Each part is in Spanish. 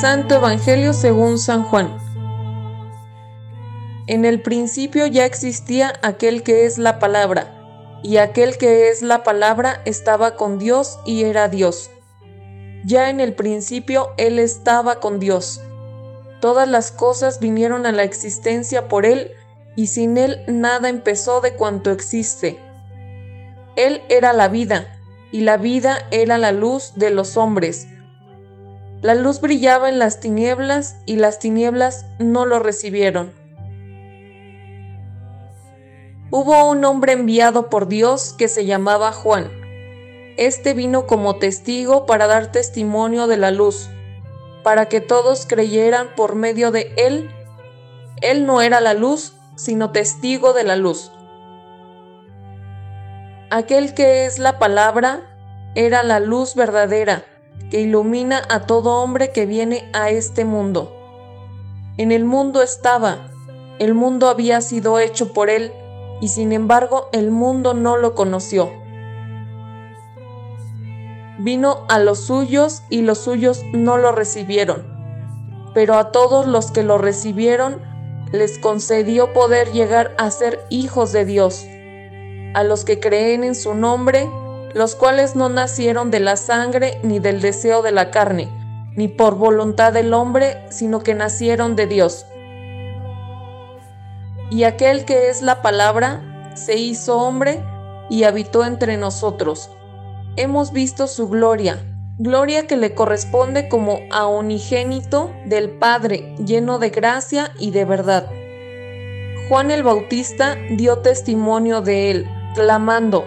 Santo Evangelio según San Juan. En el principio ya existía aquel que es la palabra, y aquel que es la palabra estaba con Dios y era Dios. Ya en el principio Él estaba con Dios. Todas las cosas vinieron a la existencia por Él, y sin Él nada empezó de cuanto existe. Él era la vida, y la vida era la luz de los hombres. La luz brillaba en las tinieblas y las tinieblas no lo recibieron. Hubo un hombre enviado por Dios que se llamaba Juan. Este vino como testigo para dar testimonio de la luz, para que todos creyeran por medio de él. Él no era la luz, sino testigo de la luz. Aquel que es la palabra era la luz verdadera que ilumina a todo hombre que viene a este mundo. En el mundo estaba, el mundo había sido hecho por él, y sin embargo el mundo no lo conoció. Vino a los suyos y los suyos no lo recibieron, pero a todos los que lo recibieron les concedió poder llegar a ser hijos de Dios, a los que creen en su nombre, los cuales no nacieron de la sangre ni del deseo de la carne, ni por voluntad del hombre, sino que nacieron de Dios. Y aquel que es la palabra se hizo hombre y habitó entre nosotros. Hemos visto su gloria, gloria que le corresponde como a unigénito del Padre, lleno de gracia y de verdad. Juan el Bautista dio testimonio de él, clamando,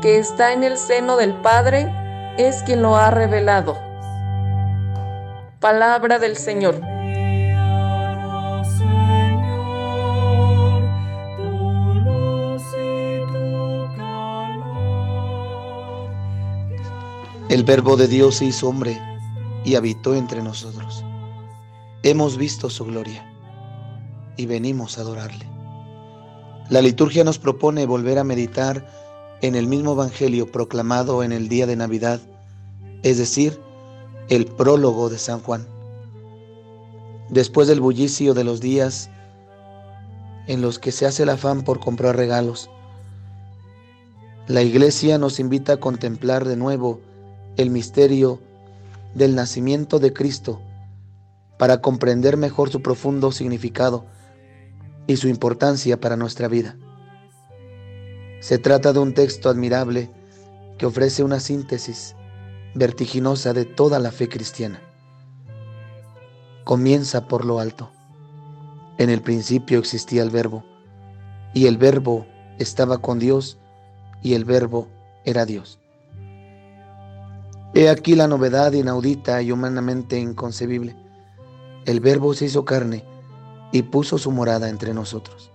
que está en el seno del Padre es quien lo ha revelado. Palabra del Señor. El Verbo de Dios se hizo hombre y habitó entre nosotros. Hemos visto su gloria y venimos a adorarle. La liturgia nos propone volver a meditar en el mismo Evangelio proclamado en el día de Navidad, es decir, el prólogo de San Juan. Después del bullicio de los días en los que se hace el afán por comprar regalos, la iglesia nos invita a contemplar de nuevo el misterio del nacimiento de Cristo para comprender mejor su profundo significado y su importancia para nuestra vida. Se trata de un texto admirable que ofrece una síntesis vertiginosa de toda la fe cristiana. Comienza por lo alto. En el principio existía el verbo, y el verbo estaba con Dios, y el verbo era Dios. He aquí la novedad inaudita y humanamente inconcebible. El verbo se hizo carne y puso su morada entre nosotros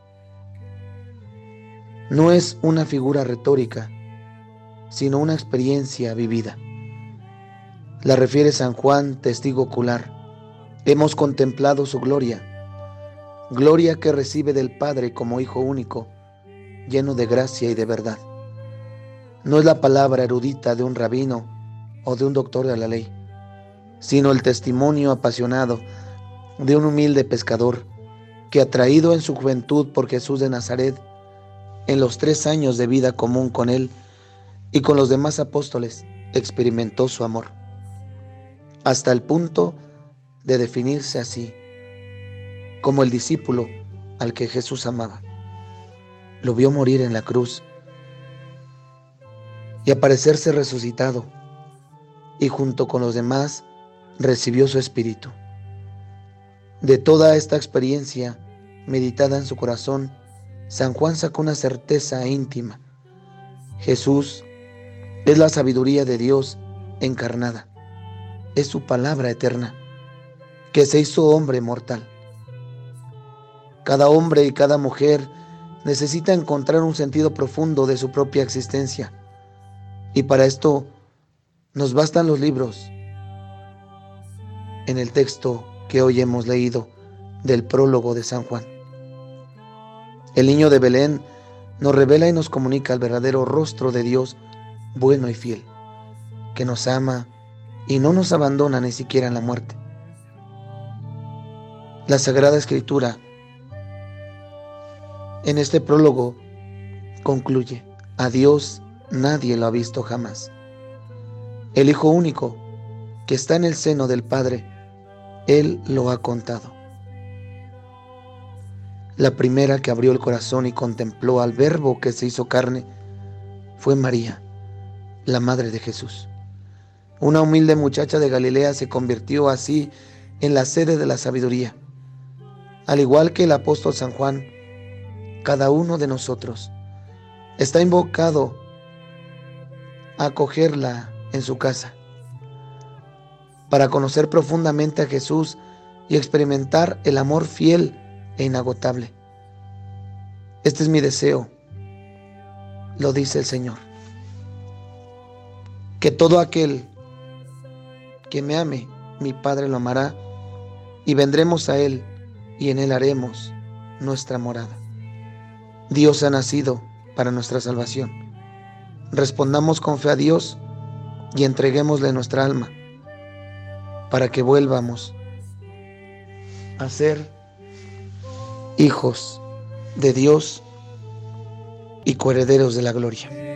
no es una figura retórica, sino una experiencia vivida. La refiere San Juan, testigo ocular. Hemos contemplado su gloria, gloria que recibe del Padre como Hijo único, lleno de gracia y de verdad. No es la palabra erudita de un rabino o de un doctor de la ley, sino el testimonio apasionado de un humilde pescador que, atraído en su juventud por Jesús de Nazaret, en los tres años de vida común con Él y con los demás apóstoles, experimentó su amor, hasta el punto de definirse así, como el discípulo al que Jesús amaba. Lo vio morir en la cruz y aparecerse resucitado, y junto con los demás recibió su espíritu. De toda esta experiencia meditada en su corazón, San Juan sacó una certeza íntima. Jesús es la sabiduría de Dios encarnada. Es su palabra eterna. que se hizo hombre mortal. Cada hombre y cada mujer necesita encontrar un sentido profundo de su propia existencia. Y para esto nos bastan los libros. En el texto que hoy hemos leído del prólogo de San Juan. El niño de Belén nos revela y nos comunica el verdadero rostro de Dios bueno y fiel, que nos ama y no nos abandona ni siquiera en la muerte. La Sagrada Escritura en este prólogo concluye, a Dios nadie lo ha visto jamás. El Hijo único que está en el seno del Padre, Él lo ha contado. La primera que abrió el corazón y contempló al Verbo que se hizo carne fue María, la Madre de Jesús. Una humilde muchacha de Galilea se convirtió así en la sede de la sabiduría. Al igual que el apóstol San Juan, cada uno de nosotros está invocado a acogerla en su casa para conocer profundamente a Jesús y experimentar el amor fiel e inagotable. Este es mi deseo, lo dice el Señor. Que todo aquel que me ame, mi Padre lo amará, y vendremos a Él, y en Él haremos nuestra morada. Dios ha nacido para nuestra salvación. Respondamos con fe a Dios y entreguémosle nuestra alma para que vuelvamos a ser hijos de Dios y coherederos de la gloria.